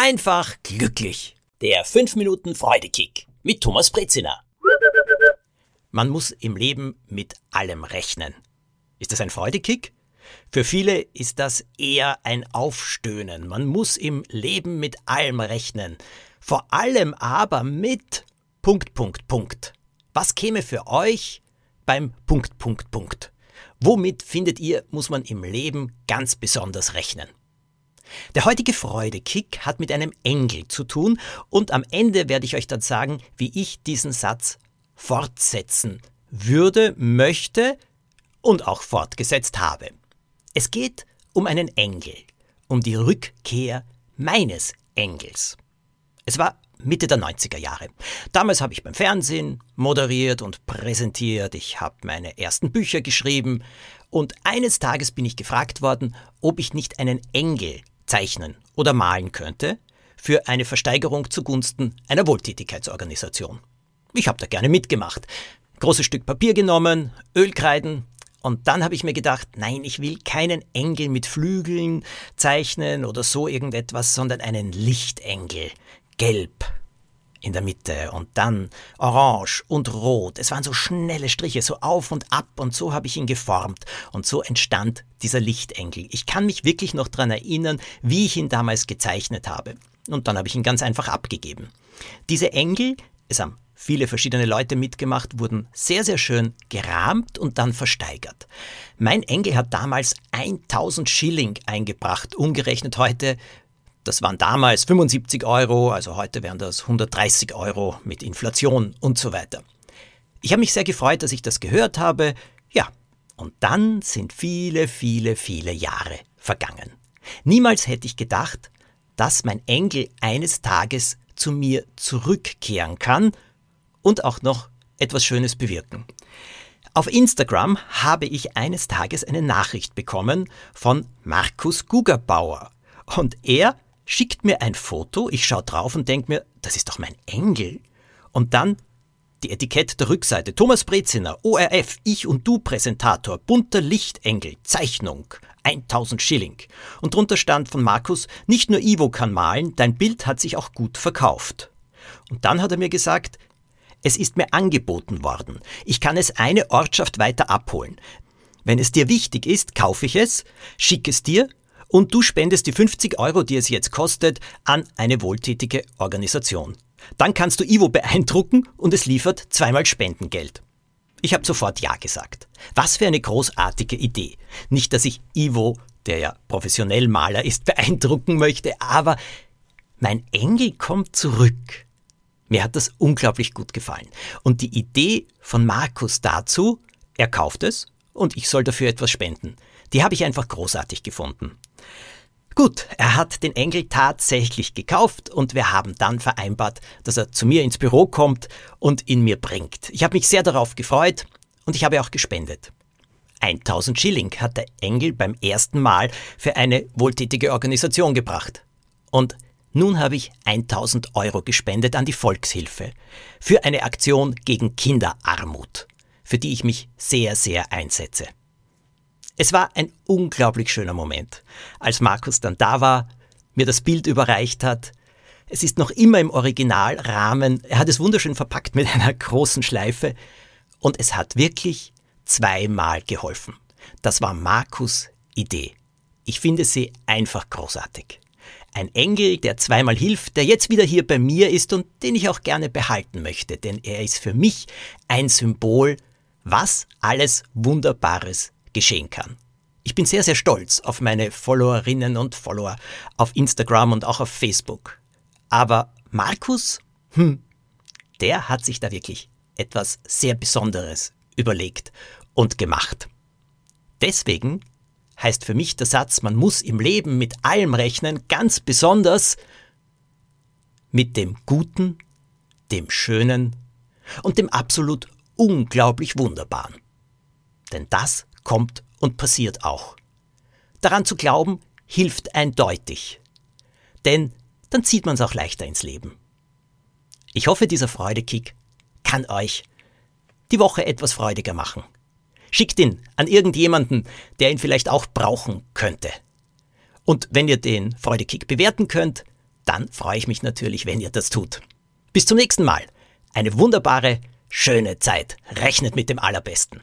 einfach glücklich. Der 5 Minuten Freudekick mit Thomas Brezina. Man muss im Leben mit allem rechnen. Ist das ein Freudekick? Für viele ist das eher ein Aufstöhnen. Man muss im Leben mit allem rechnen. Vor allem aber mit Punkt, Punkt, Punkt. Was käme für euch beim Punkt, Punkt, Punkt? Womit findet ihr, muss man im Leben ganz besonders rechnen? Der heutige Freudekick hat mit einem Engel zu tun und am Ende werde ich euch dann sagen, wie ich diesen Satz fortsetzen würde, möchte und auch fortgesetzt habe. Es geht um einen Engel, um die Rückkehr meines Engels. Es war Mitte der 90er Jahre. Damals habe ich beim Fernsehen moderiert und präsentiert, ich habe meine ersten Bücher geschrieben und eines Tages bin ich gefragt worden, ob ich nicht einen Engel zeichnen oder malen könnte für eine Versteigerung zugunsten einer Wohltätigkeitsorganisation. Ich habe da gerne mitgemacht. Großes Stück Papier genommen, Ölkreiden und dann habe ich mir gedacht, nein, ich will keinen Engel mit Flügeln zeichnen oder so irgendetwas, sondern einen Lichtengel, gelb in der Mitte und dann orange und rot. Es waren so schnelle Striche, so auf und ab und so habe ich ihn geformt und so entstand dieser Lichtengel. Ich kann mich wirklich noch daran erinnern, wie ich ihn damals gezeichnet habe. Und dann habe ich ihn ganz einfach abgegeben. Diese Engel, es haben viele verschiedene Leute mitgemacht, wurden sehr, sehr schön gerahmt und dann versteigert. Mein Engel hat damals 1000 Schilling eingebracht, umgerechnet heute das waren damals 75 Euro, also heute wären das 130 Euro mit Inflation und so weiter. Ich habe mich sehr gefreut, dass ich das gehört habe. Ja, und dann sind viele, viele, viele Jahre vergangen. Niemals hätte ich gedacht, dass mein Engel eines Tages zu mir zurückkehren kann und auch noch etwas Schönes bewirken. Auf Instagram habe ich eines Tages eine Nachricht bekommen von Markus Gugerbauer. Und er schickt mir ein Foto, ich schaue drauf und denke mir, das ist doch mein Engel. Und dann die Etikette der Rückseite. Thomas Breziner, ORF, Ich und Du Präsentator, bunter Lichtengel, Zeichnung, 1000 Schilling. Und drunter stand von Markus, nicht nur Ivo kann malen, dein Bild hat sich auch gut verkauft. Und dann hat er mir gesagt, es ist mir angeboten worden. Ich kann es eine Ortschaft weiter abholen. Wenn es dir wichtig ist, kaufe ich es, schicke es dir und du spendest die 50 Euro, die es jetzt kostet, an eine wohltätige Organisation. Dann kannst du Ivo beeindrucken und es liefert zweimal Spendengeld. Ich habe sofort Ja gesagt. Was für eine großartige Idee. Nicht, dass ich Ivo, der ja professionell Maler ist, beeindrucken möchte, aber mein Engel kommt zurück. Mir hat das unglaublich gut gefallen. Und die Idee von Markus dazu, er kauft es und ich soll dafür etwas spenden, die habe ich einfach großartig gefunden. Gut, er hat den Engel tatsächlich gekauft und wir haben dann vereinbart, dass er zu mir ins Büro kommt und ihn mir bringt. Ich habe mich sehr darauf gefreut und ich habe auch gespendet. 1000 Schilling hat der Engel beim ersten Mal für eine wohltätige Organisation gebracht. Und nun habe ich 1000 Euro gespendet an die Volkshilfe für eine Aktion gegen Kinderarmut, für die ich mich sehr, sehr einsetze. Es war ein unglaublich schöner Moment, als Markus dann da war, mir das Bild überreicht hat. Es ist noch immer im Originalrahmen. Er hat es wunderschön verpackt mit einer großen Schleife. Und es hat wirklich zweimal geholfen. Das war Markus Idee. Ich finde sie einfach großartig. Ein Engel, der zweimal hilft, der jetzt wieder hier bei mir ist und den ich auch gerne behalten möchte, denn er ist für mich ein Symbol, was alles Wunderbares geschehen kann. Ich bin sehr, sehr stolz auf meine Followerinnen und Follower auf Instagram und auch auf Facebook. Aber Markus, hm, der hat sich da wirklich etwas sehr Besonderes überlegt und gemacht. Deswegen heißt für mich der Satz, man muss im Leben mit allem rechnen, ganz besonders mit dem Guten, dem Schönen und dem absolut unglaublich Wunderbaren. Denn das kommt und passiert auch. Daran zu glauben, hilft eindeutig. Denn dann zieht man es auch leichter ins Leben. Ich hoffe, dieser Freudekick kann euch die Woche etwas freudiger machen. Schickt ihn an irgendjemanden, der ihn vielleicht auch brauchen könnte. Und wenn ihr den Freudekick bewerten könnt, dann freue ich mich natürlich, wenn ihr das tut. Bis zum nächsten Mal. Eine wunderbare, schöne Zeit. Rechnet mit dem Allerbesten.